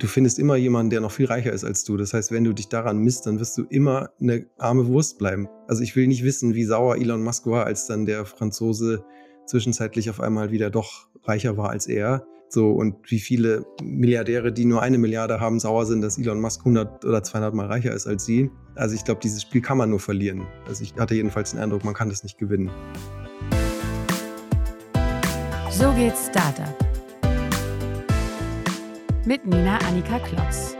du findest immer jemanden, der noch viel reicher ist als du. Das heißt, wenn du dich daran misst, dann wirst du immer eine arme Wurst bleiben. Also ich will nicht wissen, wie sauer Elon Musk war, als dann der Franzose zwischenzeitlich auf einmal wieder doch reicher war als er. So, und wie viele Milliardäre, die nur eine Milliarde haben, sauer sind, dass Elon Musk 100 oder 200 Mal reicher ist als sie. Also ich glaube, dieses Spiel kann man nur verlieren. Also ich hatte jedenfalls den Eindruck, man kann das nicht gewinnen. So geht's Startup. Mit Nina Annika Klotz.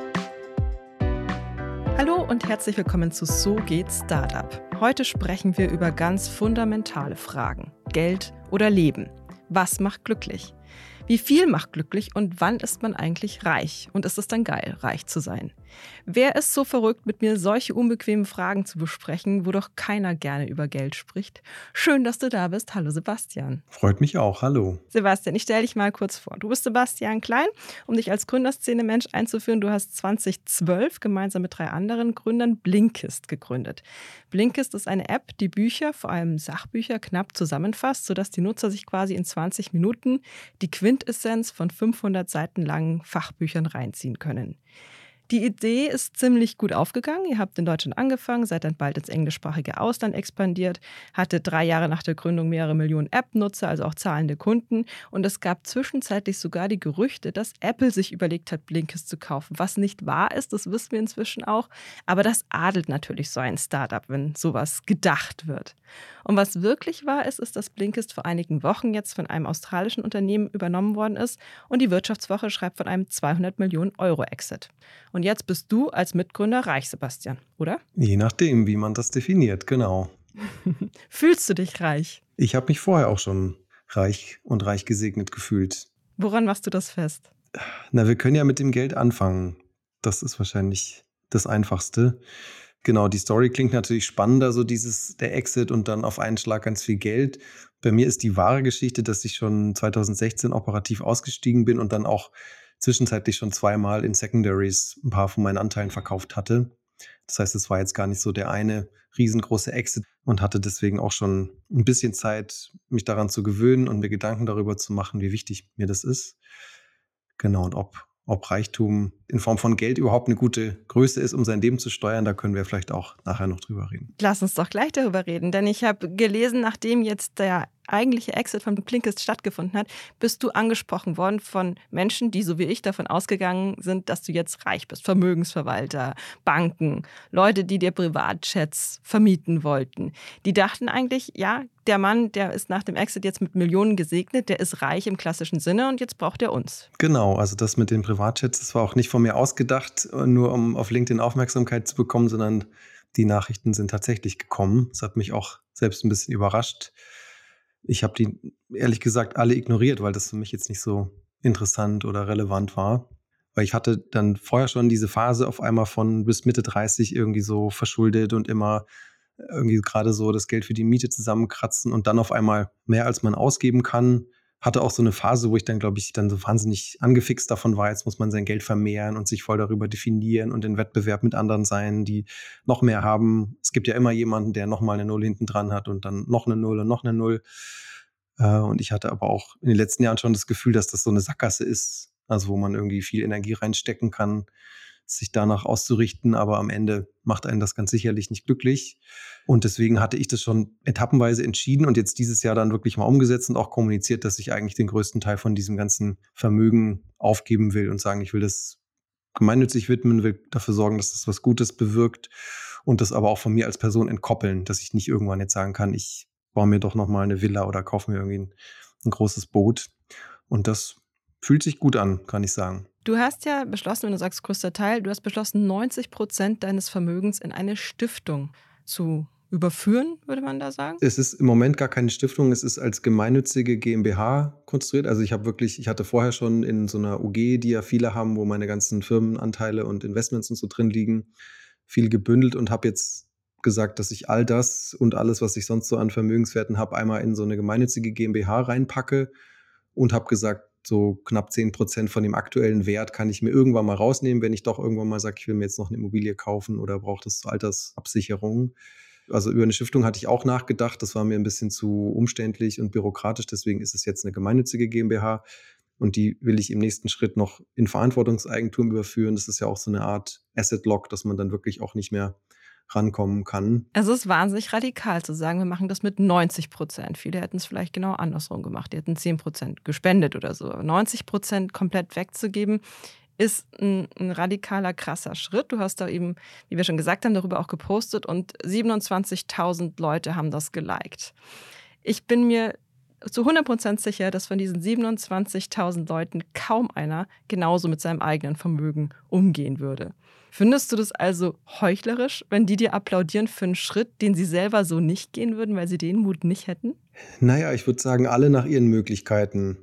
Hallo und herzlich willkommen zu So geht Startup. Heute sprechen wir über ganz fundamentale Fragen. Geld oder Leben? Was macht glücklich? Wie viel macht glücklich und wann ist man eigentlich reich? Und ist es dann geil, reich zu sein? Wer ist so verrückt, mit mir solche unbequemen Fragen zu besprechen, wo doch keiner gerne über Geld spricht? Schön, dass du da bist. Hallo Sebastian. Freut mich auch. Hallo. Sebastian, ich stelle dich mal kurz vor. Du bist Sebastian Klein, um dich als Gründerszene-Mensch einzuführen. Du hast 2012 gemeinsam mit drei anderen Gründern Blinkist gegründet. Blinkist ist eine App, die Bücher, vor allem Sachbücher, knapp zusammenfasst, sodass die Nutzer sich quasi in 20 Minuten die Quintessenz von 500 Seiten langen Fachbüchern reinziehen können. Die Idee ist ziemlich gut aufgegangen. Ihr habt in Deutschland angefangen, seid dann bald ins englischsprachige Ausland expandiert, hatte drei Jahre nach der Gründung mehrere Millionen App-Nutzer, also auch zahlende Kunden. Und es gab zwischenzeitlich sogar die Gerüchte, dass Apple sich überlegt hat, Blinkist zu kaufen. Was nicht wahr ist, das wissen wir inzwischen auch. Aber das adelt natürlich so ein Startup, wenn sowas gedacht wird. Und was wirklich wahr ist, ist, dass Blinkist vor einigen Wochen jetzt von einem australischen Unternehmen übernommen worden ist und die Wirtschaftswoche schreibt von einem 200 Millionen Euro Exit. Und jetzt bist du als Mitgründer reich, Sebastian, oder? Je nachdem, wie man das definiert, genau. Fühlst du dich reich? Ich habe mich vorher auch schon reich und reich gesegnet gefühlt. Woran machst du das fest? Na, wir können ja mit dem Geld anfangen. Das ist wahrscheinlich das Einfachste. Genau, die Story klingt natürlich spannender, so dieses, der Exit und dann auf einen Schlag ganz viel Geld. Bei mir ist die wahre Geschichte, dass ich schon 2016 operativ ausgestiegen bin und dann auch zwischenzeitlich schon zweimal in Secondaries ein paar von meinen Anteilen verkauft hatte. Das heißt, es war jetzt gar nicht so der eine riesengroße Exit und hatte deswegen auch schon ein bisschen Zeit, mich daran zu gewöhnen und mir Gedanken darüber zu machen, wie wichtig mir das ist. Genau, und ob ob Reichtum in Form von Geld überhaupt eine gute Größe ist, um sein Leben zu steuern, da können wir vielleicht auch nachher noch drüber reden. Lass uns doch gleich darüber reden, denn ich habe gelesen, nachdem jetzt der eigentliche Exit von Blinkist stattgefunden hat, bist du angesprochen worden von Menschen, die so wie ich davon ausgegangen sind, dass du jetzt reich bist. Vermögensverwalter, Banken, Leute, die dir Privatchats vermieten wollten. Die dachten eigentlich, ja, der Mann, der ist nach dem Exit jetzt mit Millionen gesegnet, der ist reich im klassischen Sinne und jetzt braucht er uns. Genau, also das mit den Privatchats, das war auch nicht von mir ausgedacht, nur um auf LinkedIn Aufmerksamkeit zu bekommen, sondern die Nachrichten sind tatsächlich gekommen. Das hat mich auch selbst ein bisschen überrascht. Ich habe die ehrlich gesagt alle ignoriert, weil das für mich jetzt nicht so interessant oder relevant war. Weil ich hatte dann vorher schon diese Phase auf einmal von bis Mitte 30 irgendwie so verschuldet und immer irgendwie gerade so das Geld für die Miete zusammenkratzen und dann auf einmal mehr als man ausgeben kann. Hatte auch so eine Phase, wo ich dann, glaube ich, dann so wahnsinnig angefixt davon war, jetzt muss man sein Geld vermehren und sich voll darüber definieren und in Wettbewerb mit anderen sein, die noch mehr haben. Es gibt ja immer jemanden, der noch mal eine Null hinten dran hat und dann noch eine Null und noch eine Null. Äh, und ich hatte aber auch in den letzten Jahren schon das Gefühl, dass das so eine Sackgasse ist, also wo man irgendwie viel Energie reinstecken kann, sich danach auszurichten, aber am Ende macht einen das ganz sicherlich nicht glücklich. Und deswegen hatte ich das schon etappenweise entschieden und jetzt dieses Jahr dann wirklich mal umgesetzt und auch kommuniziert, dass ich eigentlich den größten Teil von diesem ganzen Vermögen aufgeben will und sagen, ich will das gemeinnützig widmen, will dafür sorgen, dass das was Gutes bewirkt und das aber auch von mir als Person entkoppeln, dass ich nicht irgendwann jetzt sagen kann, ich baue mir doch nochmal eine Villa oder kaufe mir irgendwie ein, ein großes Boot. Und das fühlt sich gut an, kann ich sagen. Du hast ja beschlossen, wenn du sagst größter Teil, du hast beschlossen, 90 Prozent deines Vermögens in eine Stiftung zu überführen, würde man da sagen? Es ist im Moment gar keine Stiftung, es ist als gemeinnützige GmbH konstruiert. Also ich habe wirklich, ich hatte vorher schon in so einer UG, die ja viele haben, wo meine ganzen Firmenanteile und Investments und so drin liegen, viel gebündelt und habe jetzt gesagt, dass ich all das und alles, was ich sonst so an Vermögenswerten habe, einmal in so eine gemeinnützige GmbH reinpacke und habe gesagt, so knapp 10 Prozent von dem aktuellen Wert kann ich mir irgendwann mal rausnehmen, wenn ich doch irgendwann mal sage, ich will mir jetzt noch eine Immobilie kaufen oder brauche das zur Altersabsicherung. Also über eine Stiftung hatte ich auch nachgedacht. Das war mir ein bisschen zu umständlich und bürokratisch. Deswegen ist es jetzt eine gemeinnützige GmbH. und die will ich im nächsten Schritt noch in Verantwortungseigentum überführen. Das ist ja auch so eine Art Asset Lock, dass man dann wirklich auch nicht mehr rankommen kann. Es ist wahnsinnig radikal zu sagen, wir machen das mit 90 Prozent. Viele hätten es vielleicht genau andersrum gemacht. Die hätten 10 Prozent gespendet oder so. 90 Prozent komplett wegzugeben, ist ein, ein, radikaler, krasser Schritt. Du hast da eben, wie wir schon gesagt haben, darüber auch gepostet und 27.000 Leute haben das geliked. Ich bin mir zu 100% sicher, dass von diesen 27.000 Leuten kaum einer genauso mit seinem eigenen Vermögen umgehen würde. Findest du das also heuchlerisch, wenn die dir applaudieren für einen Schritt, den sie selber so nicht gehen würden, weil sie den Mut nicht hätten? Naja, ich würde sagen, alle nach ihren Möglichkeiten.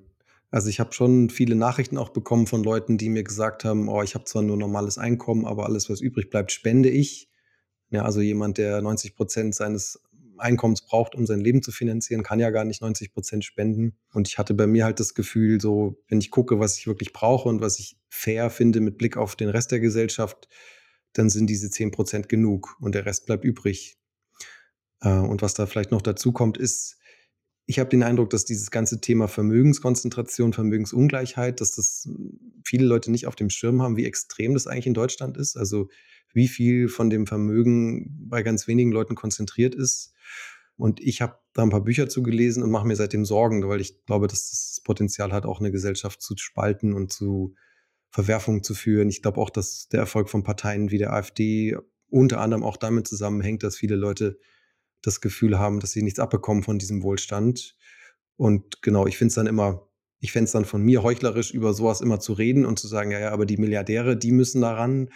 Also ich habe schon viele Nachrichten auch bekommen von Leuten, die mir gesagt haben, oh, ich habe zwar nur normales Einkommen, aber alles, was übrig bleibt, spende ich. Ja, also jemand, der 90 Prozent seines Einkommens braucht, um sein Leben zu finanzieren, kann ja gar nicht 90 Prozent spenden. Und ich hatte bei mir halt das Gefühl, so, wenn ich gucke, was ich wirklich brauche und was ich fair finde mit Blick auf den Rest der Gesellschaft, dann sind diese 10 Prozent genug und der Rest bleibt übrig. Äh, und was da vielleicht noch dazu kommt, ist, ich habe den Eindruck, dass dieses ganze Thema Vermögenskonzentration, Vermögensungleichheit, dass das viele Leute nicht auf dem Schirm haben, wie extrem das eigentlich in Deutschland ist. Also wie viel von dem Vermögen bei ganz wenigen Leuten konzentriert ist. Und ich habe da ein paar Bücher zu gelesen und mache mir seitdem Sorgen, weil ich glaube, dass das Potenzial hat, auch eine Gesellschaft zu spalten und zu Verwerfungen zu führen. Ich glaube auch, dass der Erfolg von Parteien wie der AfD unter anderem auch damit zusammenhängt, dass viele Leute das Gefühl haben, dass sie nichts abbekommen von diesem Wohlstand. Und genau, ich finde es dann immer, ich fände es dann von mir heuchlerisch, über sowas immer zu reden und zu sagen, ja, ja, aber die Milliardäre, die müssen daran.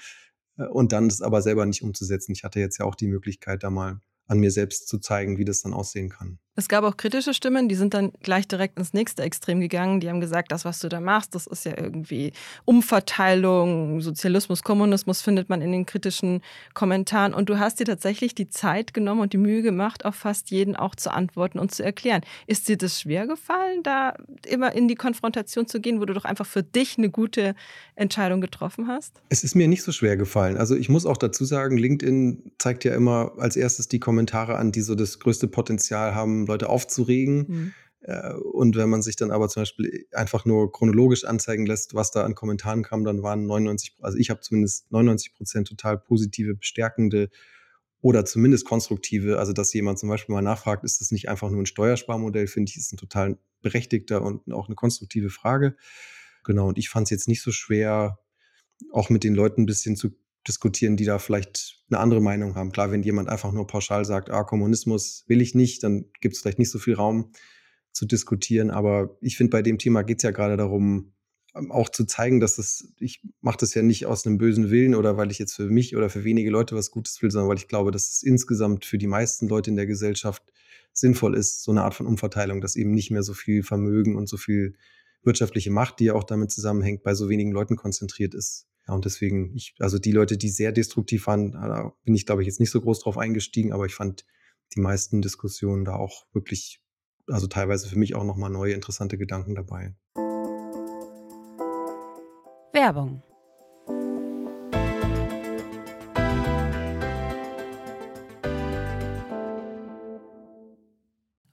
Äh, und dann das aber selber nicht umzusetzen. Ich hatte jetzt ja auch die Möglichkeit, da mal an mir selbst zu zeigen, wie das dann aussehen kann. Es gab auch kritische Stimmen, die sind dann gleich direkt ins nächste Extrem gegangen. Die haben gesagt, das, was du da machst, das ist ja irgendwie Umverteilung, Sozialismus, Kommunismus findet man in den kritischen Kommentaren. Und du hast dir tatsächlich die Zeit genommen und die Mühe gemacht, auf fast jeden auch zu antworten und zu erklären. Ist dir das schwer gefallen, da immer in die Konfrontation zu gehen, wo du doch einfach für dich eine gute Entscheidung getroffen hast? Es ist mir nicht so schwer gefallen. Also ich muss auch dazu sagen, LinkedIn zeigt ja immer als erstes die Kommentare an, die so das größte Potenzial haben, Leute aufzuregen. Mhm. Äh, und wenn man sich dann aber zum Beispiel einfach nur chronologisch anzeigen lässt, was da an Kommentaren kam, dann waren 99, also ich habe zumindest 99 Prozent total positive, bestärkende oder zumindest konstruktive. Also dass jemand zum Beispiel mal nachfragt, ist das nicht einfach nur ein Steuersparmodell, finde ich, ist ein total berechtigter und auch eine konstruktive Frage. Genau, und ich fand es jetzt nicht so schwer, auch mit den Leuten ein bisschen zu diskutieren, die da vielleicht eine andere Meinung haben. Klar, wenn jemand einfach nur pauschal sagt, ah, Kommunismus will ich nicht, dann gibt es vielleicht nicht so viel Raum zu diskutieren. Aber ich finde, bei dem Thema geht es ja gerade darum, ähm, auch zu zeigen, dass das, ich mache das ja nicht aus einem bösen Willen oder weil ich jetzt für mich oder für wenige Leute was Gutes will, sondern weil ich glaube, dass es insgesamt für die meisten Leute in der Gesellschaft sinnvoll ist, so eine Art von Umverteilung, dass eben nicht mehr so viel Vermögen und so viel wirtschaftliche Macht, die ja auch damit zusammenhängt, bei so wenigen Leuten konzentriert ist. Und deswegen, ich, also die Leute, die sehr destruktiv waren, da bin ich, glaube ich, jetzt nicht so groß drauf eingestiegen, aber ich fand die meisten Diskussionen da auch wirklich, also teilweise für mich auch nochmal neue, interessante Gedanken dabei. Werbung.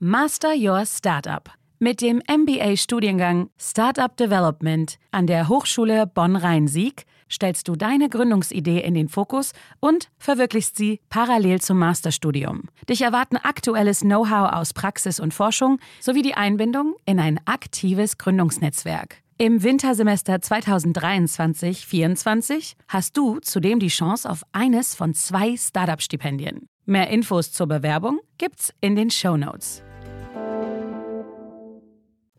Master Your Startup mit dem MBA-Studiengang Startup Development an der Hochschule Bonn-Rhein-Sieg stellst du deine Gründungsidee in den Fokus und verwirklichst sie parallel zum Masterstudium. Dich erwarten aktuelles Know-how aus Praxis und Forschung sowie die Einbindung in ein aktives Gründungsnetzwerk. Im Wintersemester 2023-24 hast du zudem die Chance auf eines von zwei Startup-Stipendien. Mehr Infos zur Bewerbung gibt's in den Show Notes.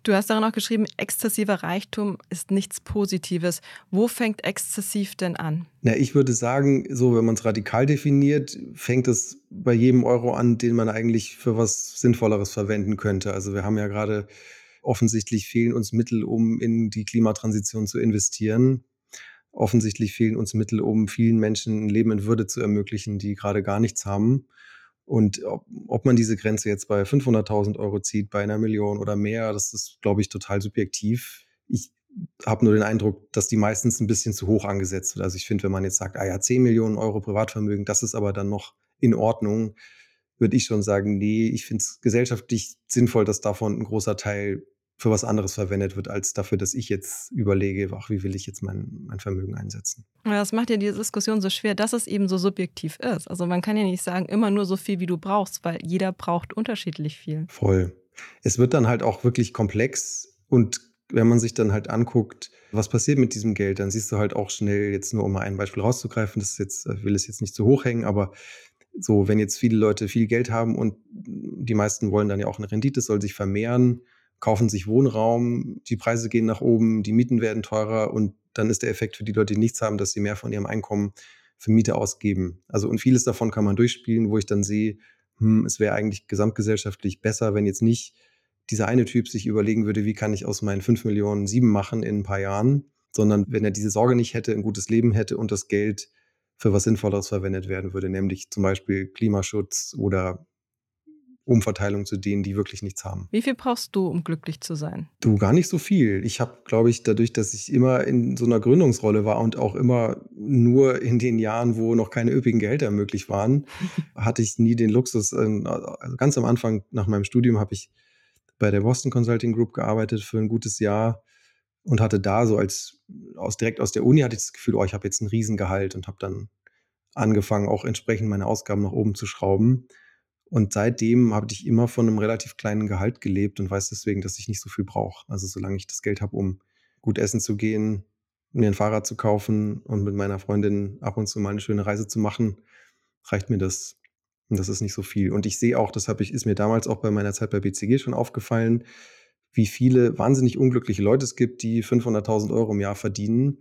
Du hast darin auch geschrieben, exzessiver Reichtum ist nichts Positives. Wo fängt exzessiv denn an? Na, ich würde sagen, so wenn man es radikal definiert, fängt es bei jedem Euro an, den man eigentlich für was Sinnvolleres verwenden könnte. Also wir haben ja gerade offensichtlich fehlen uns Mittel, um in die Klimatransition zu investieren. Offensichtlich fehlen uns Mittel, um vielen Menschen ein Leben in Würde zu ermöglichen, die gerade gar nichts haben. Und ob, ob man diese Grenze jetzt bei 500.000 Euro zieht, bei einer Million oder mehr, das ist, glaube ich, total subjektiv. Ich habe nur den Eindruck, dass die meistens ein bisschen zu hoch angesetzt wird. Also ich finde, wenn man jetzt sagt, ah ja, 10 Millionen Euro Privatvermögen, das ist aber dann noch in Ordnung, würde ich schon sagen, nee, ich finde es gesellschaftlich sinnvoll, dass davon ein großer Teil für was anderes verwendet wird, als dafür, dass ich jetzt überlege, ach, wie will ich jetzt mein, mein Vermögen einsetzen. Ja, das macht ja diese Diskussion so schwer, dass es eben so subjektiv ist. Also man kann ja nicht sagen, immer nur so viel, wie du brauchst, weil jeder braucht unterschiedlich viel. Voll. Es wird dann halt auch wirklich komplex und wenn man sich dann halt anguckt, was passiert mit diesem Geld, dann siehst du halt auch schnell, jetzt nur um mal ein Beispiel rauszugreifen, das jetzt, ich will es jetzt nicht zu hoch hängen, aber so, wenn jetzt viele Leute viel Geld haben und die meisten wollen dann ja auch eine Rendite, soll sich vermehren, kaufen sich Wohnraum, die Preise gehen nach oben, die Mieten werden teurer und dann ist der Effekt für die Leute, die nichts haben, dass sie mehr von ihrem Einkommen für Miete ausgeben. Also und vieles davon kann man durchspielen, wo ich dann sehe, hm, es wäre eigentlich gesamtgesellschaftlich besser, wenn jetzt nicht dieser eine Typ sich überlegen würde, wie kann ich aus meinen 5 Millionen sieben machen in ein paar Jahren, sondern wenn er diese Sorge nicht hätte, ein gutes Leben hätte und das Geld für was Sinnvolleres verwendet werden würde, nämlich zum Beispiel Klimaschutz oder Umverteilung zu denen, die wirklich nichts haben. Wie viel brauchst du, um glücklich zu sein? Du, gar nicht so viel. Ich habe, glaube ich, dadurch, dass ich immer in so einer Gründungsrolle war und auch immer nur in den Jahren, wo noch keine üppigen Gehälter möglich waren, hatte ich nie den Luxus. Also ganz am Anfang nach meinem Studium habe ich bei der Boston Consulting Group gearbeitet für ein gutes Jahr und hatte da so als aus direkt aus der Uni hatte ich das Gefühl, oh, ich habe jetzt ein Riesengehalt und habe dann angefangen, auch entsprechend meine Ausgaben nach oben zu schrauben. Und seitdem habe ich immer von einem relativ kleinen Gehalt gelebt und weiß deswegen, dass ich nicht so viel brauche. Also solange ich das Geld habe, um gut essen zu gehen, mir ein Fahrrad zu kaufen und mit meiner Freundin ab und zu mal eine schöne Reise zu machen, reicht mir das. Und das ist nicht so viel. Und ich sehe auch, das habe ich, ist mir damals auch bei meiner Zeit bei BCG schon aufgefallen, wie viele wahnsinnig unglückliche Leute es gibt, die 500.000 Euro im Jahr verdienen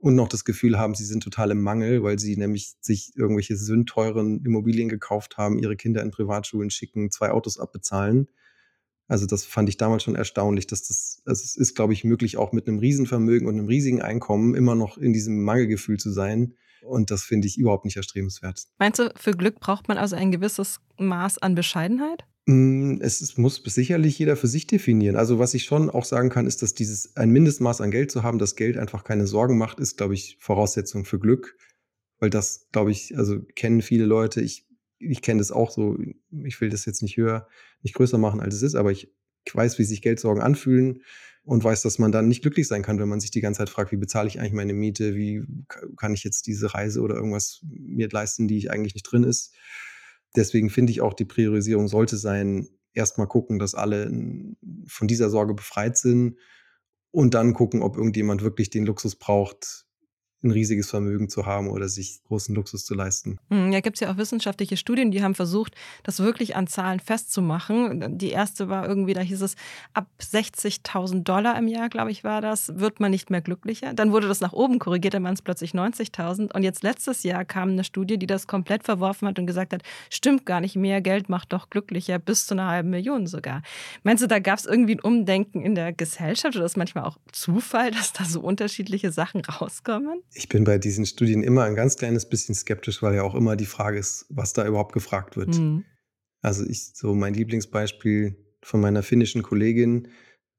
und noch das Gefühl haben, sie sind total im Mangel, weil sie nämlich sich irgendwelche sündteuren Immobilien gekauft haben, ihre Kinder in Privatschulen schicken, zwei Autos abbezahlen. Also das fand ich damals schon erstaunlich, dass das, also es ist, glaube ich, möglich, auch mit einem Riesenvermögen und einem riesigen Einkommen immer noch in diesem Mangelgefühl zu sein. Und das finde ich überhaupt nicht erstrebenswert. Meinst du, für Glück braucht man also ein gewisses Maß an Bescheidenheit? Hm, es muss sicherlich jeder für sich definieren. Also was ich schon auch sagen kann, ist, dass dieses ein Mindestmaß an Geld zu haben, das Geld einfach keine Sorgen macht, ist, glaube ich, Voraussetzung für Glück. Weil das, glaube ich, also kennen viele Leute. Ich, ich kenne das auch so. Ich will das jetzt nicht höher, nicht größer machen, als es ist, aber ich, ich weiß, wie sich Geldsorgen anfühlen und weiß, dass man dann nicht glücklich sein kann, wenn man sich die ganze Zeit fragt, wie bezahle ich eigentlich meine Miete, wie kann ich jetzt diese Reise oder irgendwas mir leisten, die ich eigentlich nicht drin ist. Deswegen finde ich auch, die Priorisierung sollte sein, erstmal gucken, dass alle von dieser Sorge befreit sind und dann gucken, ob irgendjemand wirklich den Luxus braucht, ein riesiges Vermögen zu haben oder sich großen Luxus zu leisten. Hm, ja, gibt es ja auch wissenschaftliche Studien, die haben versucht, das wirklich an Zahlen festzumachen. Die erste war irgendwie, da hieß es, ab 60.000 Dollar im Jahr, glaube ich, war das, wird man nicht mehr glücklicher. Dann wurde das nach oben korrigiert, dann waren es plötzlich 90.000. Und jetzt letztes Jahr kam eine Studie, die das komplett verworfen hat und gesagt hat, stimmt gar nicht, mehr Geld macht doch glücklicher, bis zu einer halben Million sogar. Meinst du, da gab es irgendwie ein Umdenken in der Gesellschaft oder ist manchmal auch Zufall, dass da so unterschiedliche Sachen rauskommen? Ich bin bei diesen Studien immer ein ganz kleines bisschen skeptisch, weil ja auch immer die Frage ist, was da überhaupt gefragt wird. Mhm. Also ich, so mein Lieblingsbeispiel von meiner finnischen Kollegin,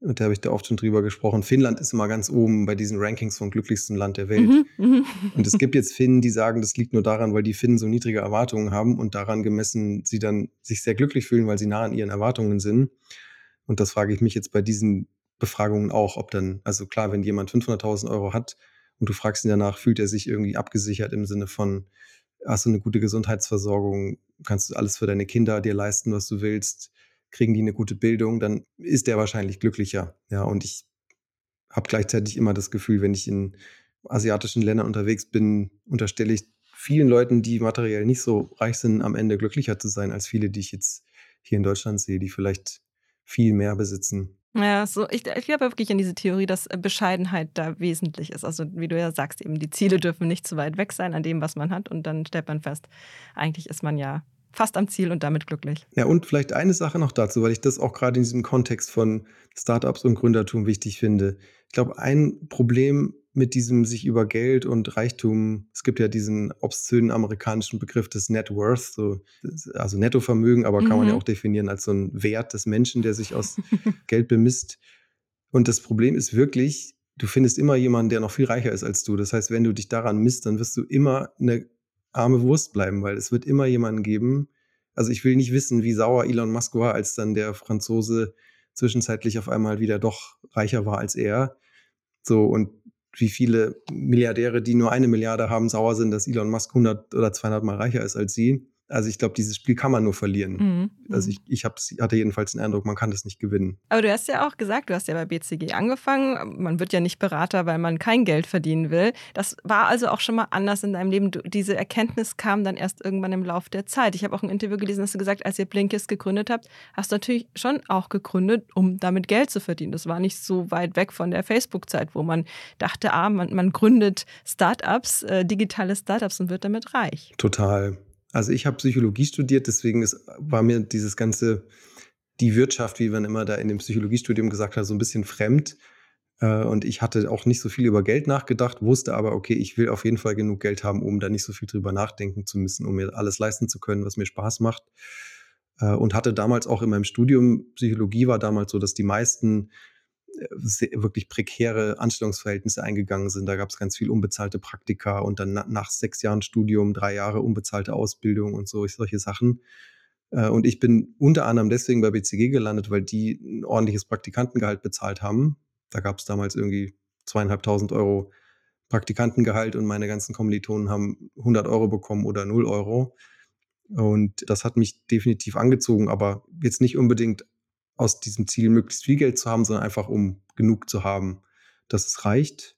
mit der habe ich da oft schon drüber gesprochen. Finnland ist immer ganz oben bei diesen Rankings vom glücklichsten Land der Welt. Mhm, mhm. Und es gibt jetzt Finnen, die sagen, das liegt nur daran, weil die Finnen so niedrige Erwartungen haben und daran gemessen sie dann sich sehr glücklich fühlen, weil sie nah an ihren Erwartungen sind. Und das frage ich mich jetzt bei diesen Befragungen auch, ob dann, also klar, wenn jemand 500.000 Euro hat, und du fragst ihn danach, fühlt er sich irgendwie abgesichert im Sinne von, hast du eine gute Gesundheitsversorgung, kannst du alles für deine Kinder dir leisten, was du willst, kriegen die eine gute Bildung, dann ist der wahrscheinlich glücklicher. Ja, und ich habe gleichzeitig immer das Gefühl, wenn ich in asiatischen Ländern unterwegs bin, unterstelle ich vielen Leuten, die materiell nicht so reich sind, am Ende glücklicher zu sein als viele, die ich jetzt hier in Deutschland sehe, die vielleicht viel mehr besitzen. Ja, so, ich, ich glaube wirklich an diese Theorie, dass äh, Bescheidenheit da wesentlich ist. Also, wie du ja sagst, eben die Ziele dürfen nicht zu weit weg sein an dem, was man hat. Und dann stellt man fest, eigentlich ist man ja fast am Ziel und damit glücklich. Ja, und vielleicht eine Sache noch dazu, weil ich das auch gerade in diesem Kontext von Startups und Gründertum wichtig finde. Ich glaube, ein Problem mit diesem sich über Geld und Reichtum, es gibt ja diesen obszönen amerikanischen Begriff des Net Worth, so, also Nettovermögen, aber kann mhm. man ja mhm. auch definieren als so ein Wert des Menschen, der sich aus Geld bemisst. Und das Problem ist wirklich, du findest immer jemanden, der noch viel reicher ist als du. Das heißt, wenn du dich daran misst, dann wirst du immer eine arme Wurst bleiben, weil es wird immer jemanden geben. Also ich will nicht wissen, wie sauer Elon Musk war, als dann der Franzose zwischenzeitlich auf einmal wieder doch reicher war als er. So, und wie viele Milliardäre, die nur eine Milliarde haben, sauer sind, dass Elon Musk 100 oder 200 Mal reicher ist als sie. Also ich glaube, dieses Spiel kann man nur verlieren. Mhm. Also mhm. ich, ich hatte jedenfalls den Eindruck, man kann das nicht gewinnen. Aber du hast ja auch gesagt, du hast ja bei BCG angefangen. Man wird ja nicht Berater, weil man kein Geld verdienen will. Das war also auch schon mal anders in deinem Leben. Du, diese Erkenntnis kam dann erst irgendwann im Laufe der Zeit. Ich habe auch ein Interview gelesen, dass du gesagt, als ihr Blinkist gegründet habt, hast du natürlich schon auch gegründet, um damit Geld zu verdienen. Das war nicht so weit weg von der Facebook-Zeit, wo man dachte, ah, man, man gründet Startups, äh, digitale Startups und wird damit reich. Total. Also ich habe Psychologie studiert, deswegen ist, war mir dieses ganze, die Wirtschaft, wie man immer da in dem Psychologiestudium gesagt hat, so ein bisschen fremd. Äh, und ich hatte auch nicht so viel über Geld nachgedacht, wusste aber, okay, ich will auf jeden Fall genug Geld haben, um da nicht so viel drüber nachdenken zu müssen, um mir alles leisten zu können, was mir Spaß macht. Äh, und hatte damals auch in meinem Studium, Psychologie war damals so, dass die meisten wirklich prekäre Anstellungsverhältnisse eingegangen sind. Da gab es ganz viel unbezahlte Praktika und dann nach sechs Jahren Studium drei Jahre unbezahlte Ausbildung und so solche Sachen. Äh, und ich bin unter anderem deswegen bei BCG gelandet, weil die ein ordentliches Praktikantengehalt bezahlt haben. Da gab es damals irgendwie zweieinhalbtausend Euro Praktikantengehalt und meine ganzen Kommilitonen haben 100 Euro bekommen oder 0 Euro. Und das hat mich definitiv angezogen, aber jetzt nicht unbedingt aus diesem Ziel, möglichst viel Geld zu haben, sondern einfach um genug zu haben, dass es reicht.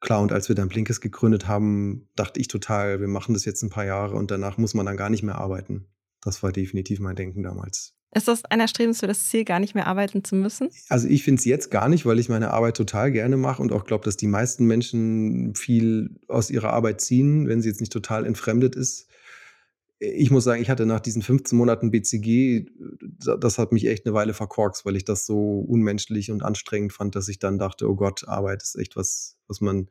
Klar, und als wir dann Blinkes gegründet haben, dachte ich total, wir machen das jetzt ein paar Jahre und danach muss man dann gar nicht mehr arbeiten. Das war definitiv mein Denken damals. Ist das ein erstrebenswertes Ziel, gar nicht mehr arbeiten zu müssen? Also ich finde es jetzt gar nicht, weil ich meine Arbeit total gerne mache und auch glaube, dass die meisten Menschen viel aus ihrer Arbeit ziehen, wenn sie jetzt nicht total entfremdet ist ich muss sagen, ich hatte nach diesen 15 Monaten BCG, das hat mich echt eine Weile verkorkst, weil ich das so unmenschlich und anstrengend fand, dass ich dann dachte, oh Gott, Arbeit ist echt was, was man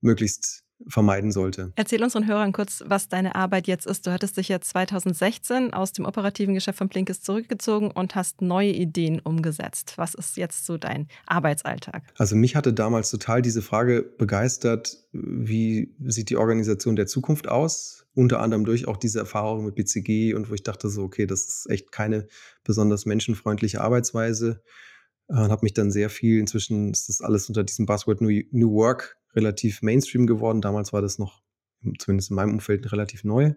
möglichst vermeiden sollte. Erzähl unseren Hörern kurz, was deine Arbeit jetzt ist. Du hattest dich ja 2016 aus dem operativen Geschäft von Blinkes zurückgezogen und hast neue Ideen umgesetzt. Was ist jetzt so dein Arbeitsalltag? Also mich hatte damals total diese Frage begeistert, wie sieht die Organisation der Zukunft aus? unter anderem durch auch diese Erfahrung mit BCG und wo ich dachte so, okay, das ist echt keine besonders menschenfreundliche Arbeitsweise. Äh, und habe mich dann sehr viel, inzwischen ist das alles unter diesem Buzzword New, New Work relativ Mainstream geworden. Damals war das noch, zumindest in meinem Umfeld, relativ neu.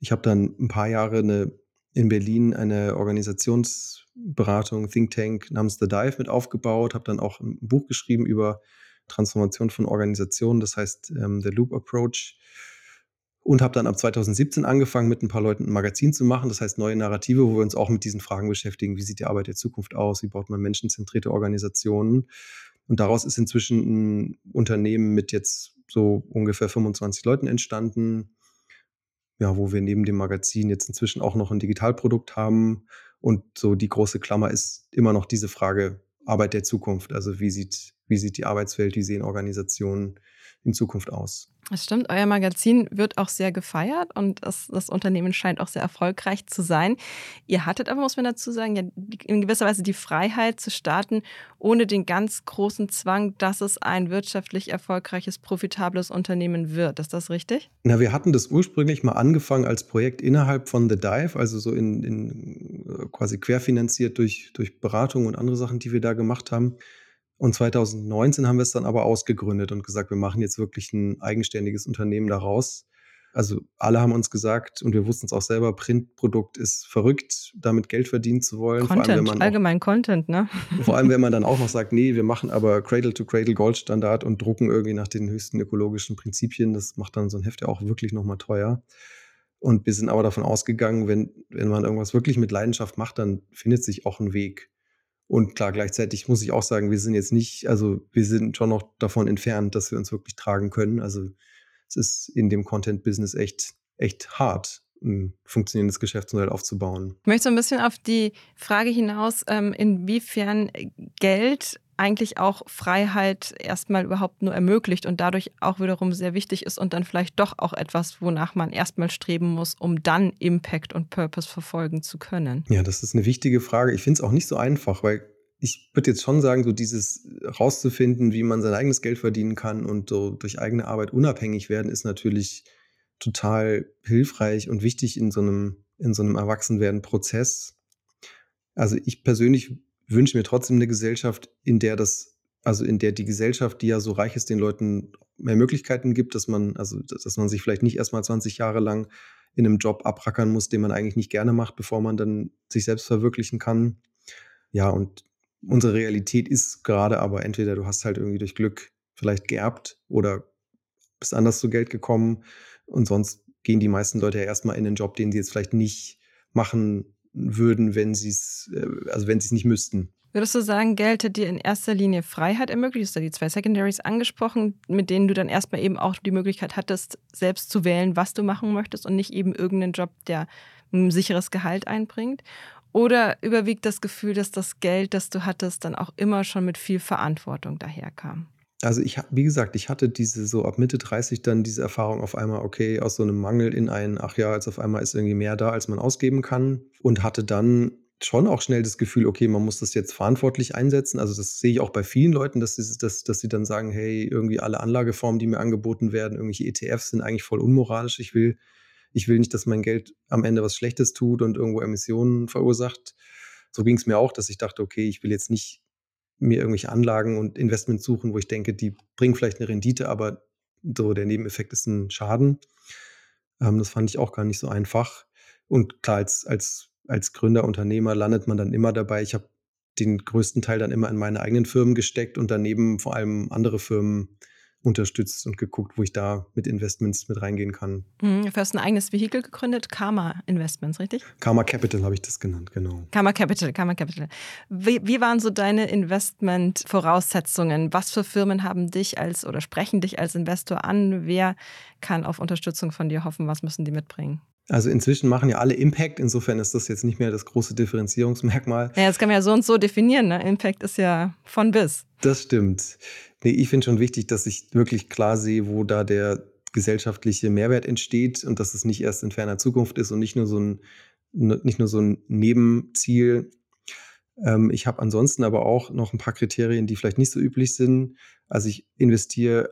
Ich habe dann ein paar Jahre eine, in Berlin eine Organisationsberatung, Think Tank namens The Dive mit aufgebaut, habe dann auch ein Buch geschrieben über Transformation von Organisationen, das heißt ähm, The Loop Approach und habe dann ab 2017 angefangen, mit ein paar Leuten ein Magazin zu machen. Das heißt neue Narrative, wo wir uns auch mit diesen Fragen beschäftigen. Wie sieht die Arbeit der Zukunft aus? Wie baut man menschenzentrierte Organisationen? Und daraus ist inzwischen ein Unternehmen mit jetzt so ungefähr 25 Leuten entstanden. Ja, wo wir neben dem Magazin jetzt inzwischen auch noch ein Digitalprodukt haben. Und so die große Klammer ist immer noch diese Frage Arbeit der Zukunft. Also wie sieht, wie sieht die Arbeitswelt, wie sehen Organisationen in Zukunft aus? Das stimmt, euer Magazin wird auch sehr gefeiert und das, das, Unternehmen scheint auch sehr erfolgreich zu sein. Ihr hattet aber, muss man dazu sagen, ja in gewisser Weise die Freiheit zu starten, ohne den ganz großen Zwang, dass es ein wirtschaftlich erfolgreiches, profitables Unternehmen wird. Ist das richtig? Na, wir hatten das ursprünglich mal angefangen als Projekt innerhalb von The Dive, also so in, in äh, quasi querfinanziert durch, durch Beratung und andere Sachen, die wir da gemacht haben. Und 2019 haben wir es dann aber ausgegründet und gesagt, wir machen jetzt wirklich ein eigenständiges Unternehmen daraus. Also alle haben uns gesagt, und wir wussten es auch selber, Printprodukt ist verrückt, damit Geld verdienen zu wollen. Content, allem, auch, allgemein Content, ne? Vor allem, wenn man dann auch noch sagt, nee, wir machen aber Cradle-to-Cradle Goldstandard und drucken irgendwie nach den höchsten ökologischen Prinzipien. Das macht dann so ein Heft ja auch wirklich nochmal teuer. Und wir sind aber davon ausgegangen, wenn, wenn man irgendwas wirklich mit Leidenschaft macht, dann findet sich auch ein Weg. Und klar, gleichzeitig muss ich auch sagen, wir sind jetzt nicht, also wir sind schon noch davon entfernt, dass wir uns wirklich tragen können. Also es ist in dem Content-Business echt, echt hart, ein funktionierendes Geschäftsmodell aufzubauen. Ich möchte so ein bisschen auf die Frage hinaus, ähm, inwiefern Geld eigentlich auch Freiheit erstmal überhaupt nur ermöglicht und dadurch auch wiederum sehr wichtig ist und dann vielleicht doch auch etwas, wonach man erstmal streben muss, um dann Impact und Purpose verfolgen zu können? Ja, das ist eine wichtige Frage. Ich finde es auch nicht so einfach, weil ich würde jetzt schon sagen, so dieses rauszufinden, wie man sein eigenes Geld verdienen kann und so durch eigene Arbeit unabhängig werden, ist natürlich total hilfreich und wichtig in so einem, in so einem Erwachsenwerden-Prozess. Also ich persönlich wünsche mir trotzdem eine Gesellschaft, in der das, also in der die Gesellschaft, die ja so reich ist, den Leuten mehr Möglichkeiten gibt, dass man, also dass man sich vielleicht nicht erstmal 20 Jahre lang in einem Job abrackern muss, den man eigentlich nicht gerne macht, bevor man dann sich selbst verwirklichen kann. Ja, und unsere Realität ist gerade aber entweder du hast halt irgendwie durch Glück vielleicht geerbt oder bist anders zu Geld gekommen und sonst gehen die meisten Leute ja erstmal in einen Job, den sie jetzt vielleicht nicht machen würden, wenn sie es, äh, also wenn sie es nicht müssten. Würdest du sagen, Geld hat dir in erster Linie Freiheit ermöglicht? Du hast ja die zwei Secondaries angesprochen, mit denen du dann erstmal eben auch die Möglichkeit hattest, selbst zu wählen, was du machen möchtest und nicht eben irgendeinen Job, der ein sicheres Gehalt einbringt? Oder überwiegt das Gefühl, dass das Geld, das du hattest, dann auch immer schon mit viel Verantwortung daherkam? Also ich, wie gesagt, ich hatte diese so ab Mitte 30 dann diese Erfahrung auf einmal, okay, aus so einem Mangel in einen, ach ja, als auf einmal ist irgendwie mehr da, als man ausgeben kann. Und hatte dann schon auch schnell das Gefühl, okay, man muss das jetzt verantwortlich einsetzen. Also das sehe ich auch bei vielen Leuten, dass sie, dass, dass sie dann sagen, hey, irgendwie alle Anlageformen, die mir angeboten werden, irgendwelche ETFs sind eigentlich voll unmoralisch. Ich will ich will nicht, dass mein Geld am Ende was Schlechtes tut und irgendwo Emissionen verursacht. So ging es mir auch, dass ich dachte, okay, ich will jetzt nicht mir irgendwelche Anlagen und Investments suchen, wo ich denke, die bringen vielleicht eine Rendite, aber so der Nebeneffekt ist ein Schaden. Ähm, das fand ich auch gar nicht so einfach. Und klar, als, als, als Gründer, Unternehmer landet man dann immer dabei. Ich habe den größten Teil dann immer in meine eigenen Firmen gesteckt und daneben vor allem andere Firmen unterstützt und geguckt, wo ich da mit Investments mit reingehen kann. Mhm, du hast ein eigenes Vehikel gegründet, Karma Investments, richtig? Karma Capital habe ich das genannt, genau. Karma Capital, Karma Capital. Wie, wie waren so deine Investment-Voraussetzungen? Was für Firmen haben dich als oder sprechen dich als Investor an? Wer kann auf Unterstützung von dir hoffen? Was müssen die mitbringen? Also inzwischen machen ja alle Impact, insofern ist das jetzt nicht mehr das große Differenzierungsmerkmal. Ja, das kann man ja so und so definieren. Ne? Impact ist ja von bis. Das stimmt. Nee, ich finde schon wichtig, dass ich wirklich klar sehe, wo da der gesellschaftliche Mehrwert entsteht und dass es nicht erst in ferner Zukunft ist und nicht nur so ein, nicht nur so ein Nebenziel. Ähm, ich habe ansonsten aber auch noch ein paar Kriterien, die vielleicht nicht so üblich sind. Also ich investiere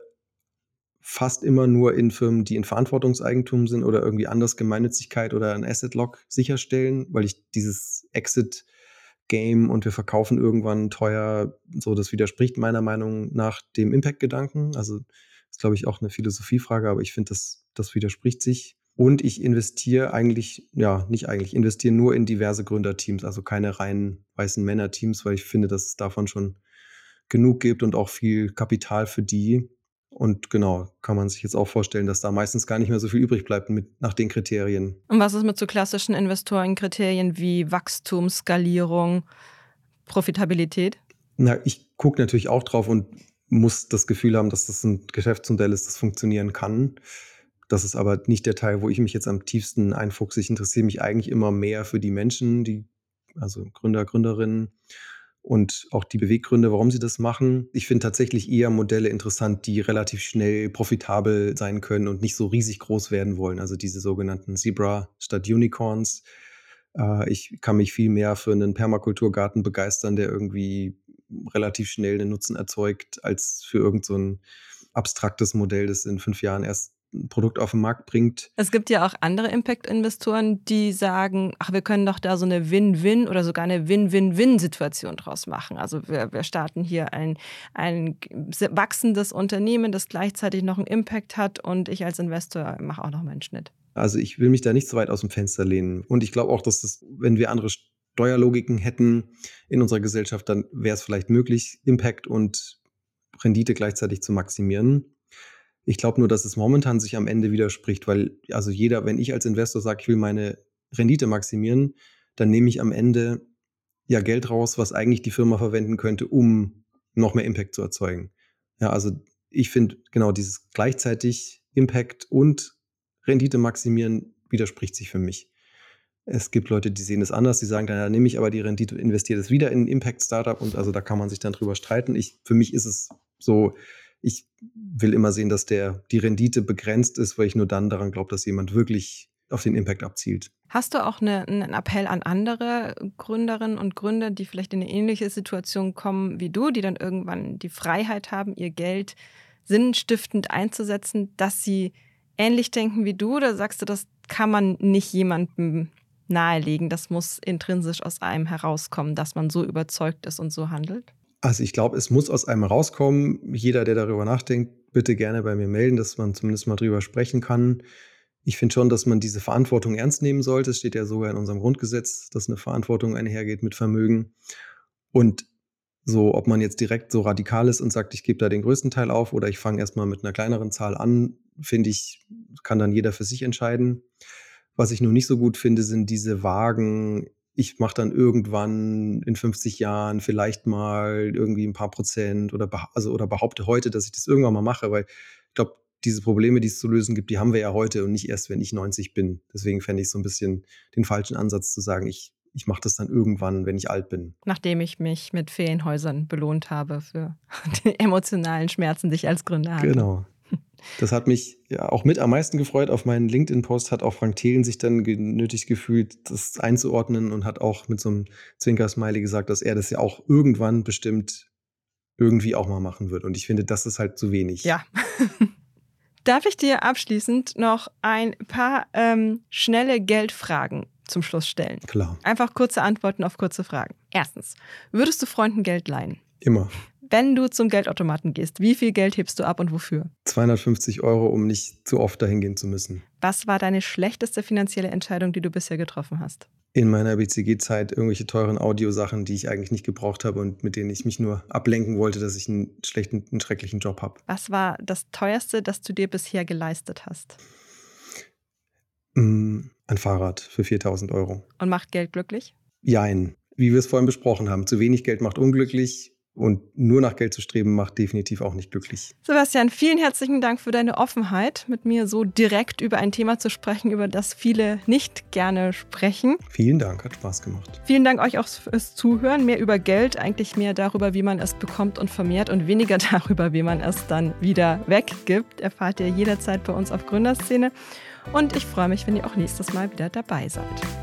fast immer nur in Firmen, die in Verantwortungseigentum sind oder irgendwie anders Gemeinnützigkeit oder ein Asset Lock sicherstellen, weil ich dieses Exit Game und wir verkaufen irgendwann teuer, so das widerspricht meiner Meinung nach dem Impact-Gedanken. Also ist, glaube ich, auch eine Philosophiefrage, aber ich finde, das, das widerspricht sich. Und ich investiere eigentlich, ja, nicht eigentlich, investiere nur in diverse Gründerteams, also keine rein weißen Männerteams, weil ich finde, dass es davon schon genug gibt und auch viel Kapital für die. Und genau, kann man sich jetzt auch vorstellen, dass da meistens gar nicht mehr so viel übrig bleibt mit, nach den Kriterien. Und was ist mit so klassischen Investorenkriterien wie Wachstum, Skalierung, Profitabilität? Na, ich gucke natürlich auch drauf und muss das Gefühl haben, dass das ein Geschäftsmodell ist, das funktionieren kann. Das ist aber nicht der Teil, wo ich mich jetzt am tiefsten einfuchse. Ich interessiere mich eigentlich immer mehr für die Menschen, die, also Gründer, Gründerinnen und auch die Beweggründe, warum sie das machen. Ich finde tatsächlich eher Modelle interessant, die relativ schnell profitabel sein können und nicht so riesig groß werden wollen. Also diese sogenannten Zebra statt Unicorns. Äh, ich kann mich viel mehr für einen Permakulturgarten begeistern, der irgendwie relativ schnell einen Nutzen erzeugt, als für irgendein so abstraktes Modell, das in fünf Jahren erst ein Produkt auf den Markt bringt. Es gibt ja auch andere Impact-Investoren, die sagen, ach, wir können doch da so eine Win-Win oder sogar eine Win-Win-Win-Situation draus machen. Also wir, wir starten hier ein, ein wachsendes Unternehmen, das gleichzeitig noch einen Impact hat und ich als Investor mache auch noch meinen Schnitt. Also ich will mich da nicht so weit aus dem Fenster lehnen. Und ich glaube auch, dass das, wenn wir andere Steuerlogiken hätten in unserer Gesellschaft, dann wäre es vielleicht möglich, Impact und Rendite gleichzeitig zu maximieren. Ich glaube nur, dass es momentan sich am Ende widerspricht, weil also jeder, wenn ich als Investor sage, ich will meine Rendite maximieren, dann nehme ich am Ende ja Geld raus, was eigentlich die Firma verwenden könnte, um noch mehr Impact zu erzeugen. Ja, also ich finde genau dieses gleichzeitig Impact und Rendite maximieren widerspricht sich für mich. Es gibt Leute, die sehen das anders, die sagen dann, ja, nehme ich aber die Rendite investiere das wieder in ein Impact-Startup und also da kann man sich dann drüber streiten. Ich, für mich ist es so, ich will immer sehen, dass der, die Rendite begrenzt ist, weil ich nur dann daran glaube, dass jemand wirklich auf den Impact abzielt. Hast du auch eine, einen Appell an andere Gründerinnen und Gründer, die vielleicht in eine ähnliche Situation kommen wie du, die dann irgendwann die Freiheit haben, ihr Geld sinnstiftend einzusetzen, dass sie ähnlich denken wie du? Oder sagst du, das kann man nicht jemandem nahelegen, das muss intrinsisch aus einem herauskommen, dass man so überzeugt ist und so handelt? Also ich glaube, es muss aus einem rauskommen. Jeder, der darüber nachdenkt, bitte gerne bei mir melden, dass man zumindest mal drüber sprechen kann. Ich finde schon, dass man diese Verantwortung ernst nehmen sollte. Es steht ja sogar in unserem Grundgesetz, dass eine Verantwortung einhergeht mit Vermögen. Und so, ob man jetzt direkt so radikal ist und sagt, ich gebe da den größten Teil auf oder ich fange erstmal mit einer kleineren Zahl an, finde ich, kann dann jeder für sich entscheiden. Was ich nur nicht so gut finde, sind diese vagen ich mache dann irgendwann in 50 Jahren vielleicht mal irgendwie ein paar Prozent oder, also, oder behaupte heute, dass ich das irgendwann mal mache, weil ich glaube, diese Probleme, die es zu lösen gibt, die haben wir ja heute und nicht erst, wenn ich 90 bin. Deswegen fände ich so ein bisschen den falschen Ansatz zu sagen, ich, ich mache das dann irgendwann, wenn ich alt bin. Nachdem ich mich mit Ferienhäusern belohnt habe für die emotionalen Schmerzen, die ich als Gründer hatte. Genau. Das hat mich ja auch mit am meisten gefreut. Auf meinen LinkedIn-Post hat auch Frank Thelen sich dann genötigt gefühlt, das einzuordnen und hat auch mit so einem Zwinker-Smiley gesagt, dass er das ja auch irgendwann bestimmt irgendwie auch mal machen wird. Und ich finde, das ist halt zu wenig. Ja. Darf ich dir abschließend noch ein paar ähm, schnelle Geldfragen zum Schluss stellen? Klar. Einfach kurze Antworten auf kurze Fragen. Erstens, würdest du Freunden Geld leihen? Immer wenn du zum Geldautomaten gehst, wie viel Geld hebst du ab und wofür? 250 Euro, um nicht zu oft dahin gehen zu müssen. Was war deine schlechteste finanzielle Entscheidung, die du bisher getroffen hast? In meiner BCG-Zeit irgendwelche teuren Audiosachen, die ich eigentlich nicht gebraucht habe und mit denen ich mich nur ablenken wollte, dass ich einen schlechten, einen schrecklichen Job habe. Was war das teuerste, das du dir bisher geleistet hast? Mm, ein Fahrrad für 4000 Euro. Und macht Geld glücklich? Jein. Wie wir es vorhin besprochen haben. Zu wenig Geld macht unglücklich und nur nach Geld zu streben, macht definitiv auch nicht glücklich. Sebastian, vielen herzlichen Dank für deine Offenheit, mit mir so direkt über ein Thema zu sprechen, über das viele nicht gerne sprechen. Vielen Dank, hat Spaß gemacht. Vielen Dank euch auch fürs Zuhören. Mehr über Geld, eigentlich mehr darüber, wie man es bekommt und vermehrt und weniger darüber, wie man es dann wieder weggibt, erfahrt ihr jederzeit bei uns auf Gründerszene. Und ich freue mich, wenn ihr auch nächstes Mal wieder dabei seid.